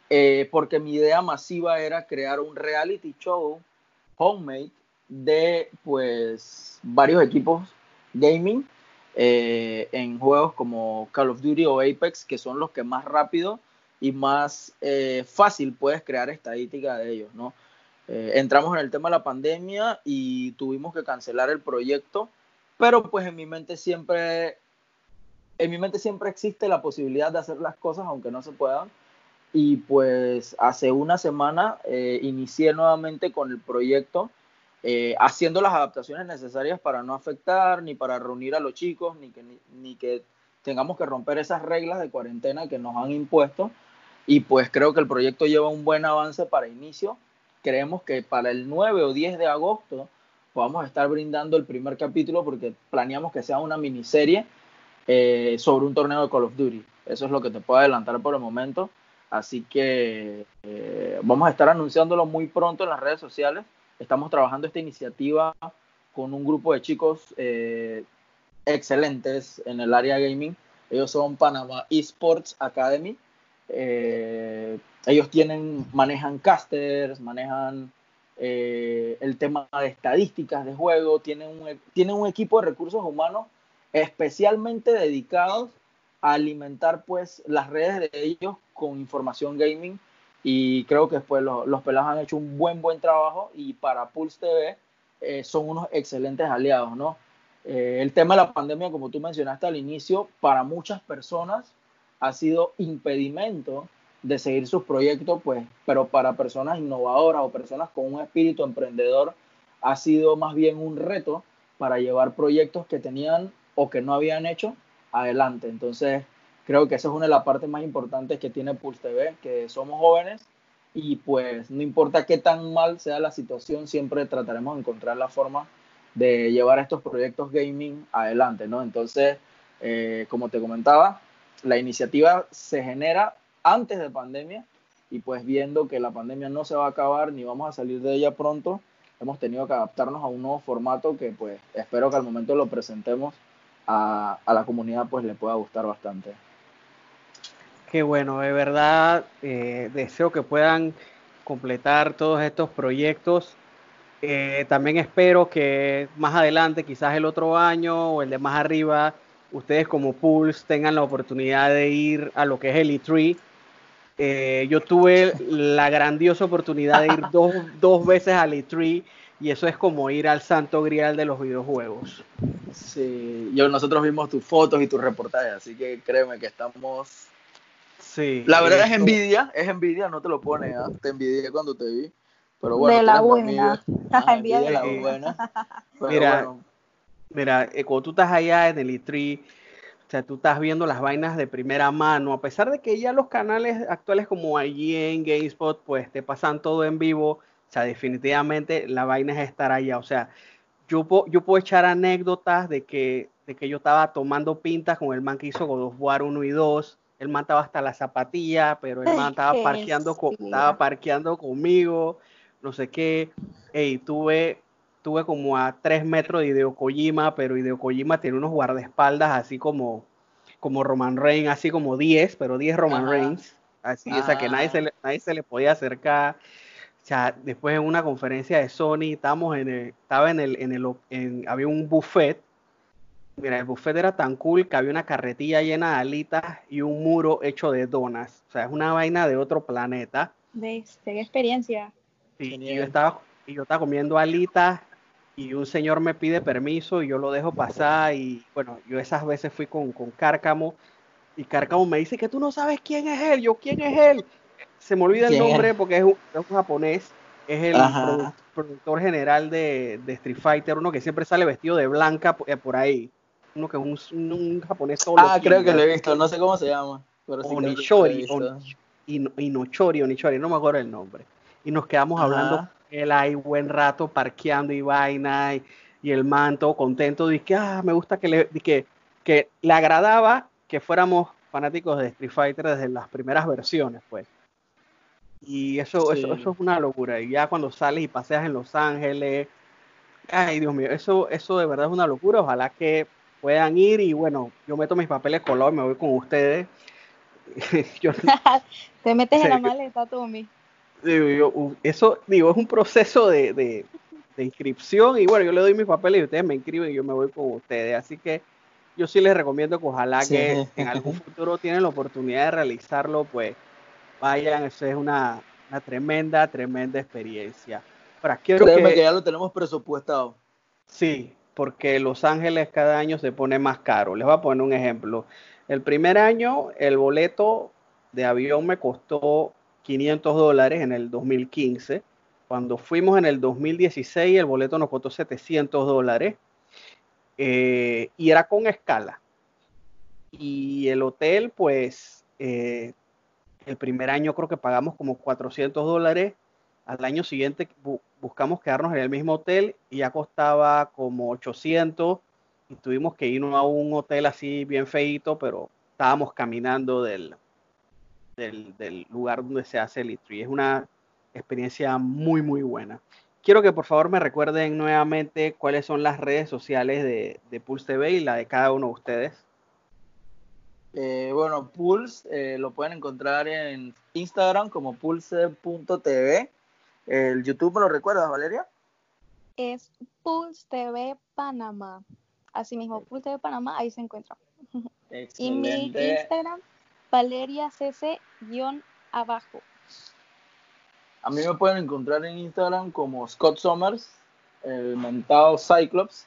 eh, porque mi idea masiva era crear un reality show homemade de pues varios equipos gaming eh, en juegos como Call of Duty o Apex, que son los que más rápido y más eh, fácil puedes crear estadística de ellos, ¿no? entramos en el tema de la pandemia y tuvimos que cancelar el proyecto pero pues en mi mente siempre, en mi mente siempre existe la posibilidad de hacer las cosas aunque no se puedan. Y pues hace una semana eh, inicié nuevamente con el proyecto, eh, haciendo las adaptaciones necesarias para no afectar, ni para reunir a los chicos, ni que, ni, que tengamos que romper esas reglas de cuarentena que nos han impuesto. Y pues creo que el proyecto lleva un buen avance para inicio. Creemos que para el 9 o 10 de agosto podamos estar brindando el primer capítulo porque planeamos que sea una miniserie eh, sobre un torneo de Call of Duty. Eso es lo que te puedo adelantar por el momento. Así que eh, vamos a estar anunciándolo muy pronto en las redes sociales. Estamos trabajando esta iniciativa con un grupo de chicos eh, excelentes en el área gaming. Ellos son Panama Esports Academy. ellos tienen, manejan casters, manejan eh, el tema de estadísticas de juego, tienen un, tienen un equipo de recursos humanos especialmente dedicados a alimentar pues las redes de ellos con información gaming y creo que pues los pelados han hecho un buen buen trabajo y para Pulse TV eh, son unos excelentes aliados, ¿no? Eh, el tema de la pandemia, como tú mencionaste al inicio, para muchas personas ha sido impedimento de seguir sus proyectos, pues, pero para personas innovadoras o personas con un espíritu emprendedor ha sido más bien un reto para llevar proyectos que tenían o que no habían hecho adelante. Entonces, creo que esa es una de las partes más importantes que tiene Pulse TV, que somos jóvenes y pues no importa qué tan mal sea la situación, siempre trataremos de encontrar la forma de llevar estos proyectos gaming adelante, ¿no? Entonces, eh, como te comentaba, la iniciativa se genera antes de pandemia y pues viendo que la pandemia no se va a acabar ni vamos a salir de ella pronto, hemos tenido que adaptarnos a un nuevo formato que pues espero que al momento lo presentemos a, la comunidad pues le pueda gustar bastante. Qué bueno, de verdad eh, deseo que puedan completar todos estos proyectos. Eh, también espero que más adelante, quizás el otro año o el de más arriba, ustedes como Pulse tengan la oportunidad de ir a lo que es el E3 eh, yo tuve la grandiosa oportunidad de ir dos, veces al E3 y eso es como ir al santo grial de los videojuegos. Sí, yo, nosotros vimos tus fotos y tus reportajes, así que créeme que estamos... Sí. La verdad es envidia, es envidia, no te lo pones, ¿ah? te envidié cuando te vi. Pero bueno, de la buena. Ah, envidia de la buena. mira, mira eh, cuando tú estás allá en el E3 o sea, tú estás viendo las vainas de primera mano, a pesar de que ya los canales actuales como IGN, GameSpot, pues te pasan todo en vivo. O sea, definitivamente la vaina es estar allá. O sea, yo, yo puedo echar anécdotas de que, de que yo estaba tomando pintas con el man que hizo God of War 1 y 2. el man estaba hasta la zapatilla, pero el man estaba parqueando, estaba parqueando conmigo, no sé qué. Ey, tuve, tuve como a tres metros de Hideo Kojima, pero Hideo Kojima tiene unos guardaespaldas así como, como Roman Reigns, así como 10, pero 10 Roman Reigns. Así, o sea, que nadie se, le, nadie se le podía acercar. O sea, después en una conferencia de Sony, estábamos en el, estaba en el, en el, en, había un buffet Mira, el buffet era tan cool que había una carretilla llena de alitas y un muro hecho de donas. O sea, es una vaina de otro planeta. ¿Ves? Qué experiencia. Sí, y yo estaba, y yo estaba comiendo alitas y un señor me pide permiso y yo lo dejo pasar y bueno, yo esas veces fui con, con Cárcamo y Cárcamo me dice que tú no sabes quién es él, yo quién es él. Se me olvida el nombre porque es un, japonés, es el productor, general de, de, Street Fighter, uno que siempre sale vestido de blanca por eh, ahí uno que es un, un japonés solo. Ah, creo que lo he visto, no sé cómo se llama. Pero sí Onichori, Inochori, Onichori, no me acuerdo el nombre. Y nos quedamos hablando él ahí buen rato parqueando y vaina y, el manto contento de que ah, me gusta que le, que, que le agradaba que fuéramos fanáticos de Street Fighter desde las primeras versiones, pues. Y eso, eso, eso es una locura. Y ya cuando sales y paseas en Los Ángeles, ay Dios mío, eso, eso de verdad es una locura. Ojalá que puedan ir y bueno, yo meto mis papeles color, me voy con ustedes. Te metes en la maleta, Tommy. Digo, eso, digo, es un proceso de, de, inscripción y bueno, yo le doy mis papeles y ustedes me inscriben y yo me voy con ustedes. Así que yo sí les recomiendo que ojalá que en algún futuro tienen la oportunidad de realizarlo, pues vayan, eso es una, una tremenda, tremenda experiencia. Ahora, quiero Créeme que ya lo tenemos presupuestado. Sí, porque Los Ángeles cada año se pone más caro. Les voy a poner un ejemplo. El primer año el boleto de avión me costó 500 dólares en el 2015. Cuando fuimos en el 2016 el boleto nos costó 700 dólares eh, y era con escala. Y el hotel, pues, eh, el primer año creo que pagamos como 400 dólares al año siguiente buscamos quedarnos en el mismo hotel y ya costaba como 800 y tuvimos que irnos a un hotel así bien feito, pero estábamos caminando del, del, lugar donde se hace el e Es una experiencia muy, muy buena. Quiero que por favor me recuerden nuevamente cuáles son las redes sociales de, de Pulse TV y la de cada uno de ustedes. Eh, bueno, Pulse eh, lo pueden encontrar en Instagram como pulse.tv el YouTube, ¿me lo recuerdas, Valeria? Es Pulse TV Panamá. Así mismo, Pulse TV Panamá, ahí se encuentra. Y mi Instagram, Valeria CC-abajo. A mí me pueden encontrar en Instagram como Scott Summers, el mentado Cyclops.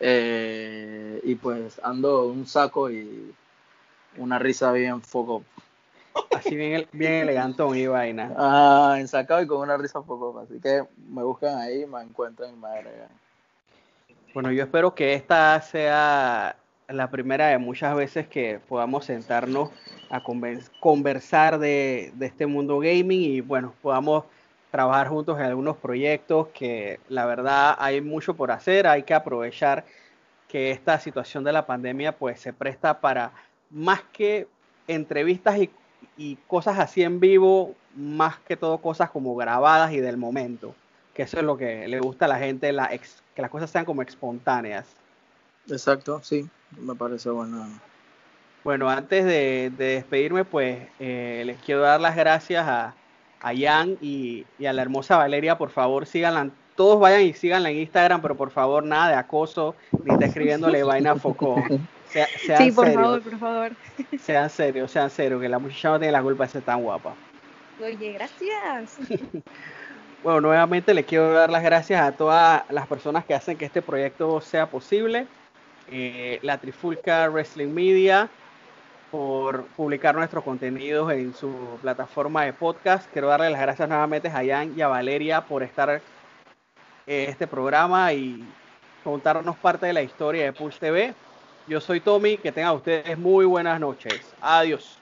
Eh, y pues ando un saco y una risa bien foco Así bien, bien elegantón y vaina. Ah, ensacado y con una risa poco. Así que me buscan ahí, me encuentran y me agregan. Bueno, yo espero que esta sea la primera de muchas veces que podamos sentarnos a conversar de, este mundo gaming y bueno, podamos trabajar juntos en algunos proyectos que la verdad hay mucho por hacer, hay que aprovechar que esta situación de la pandemia pues se presta para más que entrevistas y cosas así en vivo, más que todo cosas como grabadas y del momento, que eso es lo que le gusta a la gente, que las cosas sean como espontáneas. Exacto, sí, me parece bueno. Bueno, antes de, despedirme, pues eh, les quiero dar las gracias a, a Jan y, a la hermosa Valeria, por favor síganla, todos vayan y síganla en Instagram, pero por favor nada de acoso, ni está escribiéndole vaina a Foucault. sí, por favor, por favor. Sean serios, sean serios, que la muchacha no tiene la culpa de ser tan guapa. Oye, gracias. bueno, nuevamente le quiero dar las gracias a todas las personas que hacen que este proyecto sea posible. Eh, la Trifulca Wrestling Media por publicar nuestros contenidos en su plataforma de podcast. Quiero darle las gracias nuevamente a Jan y a Valeria por estar en este programa y contarnos parte de la historia de Pulse TV. Yo soy Tommy, que tengan ustedes muy buenas noches. Adiós.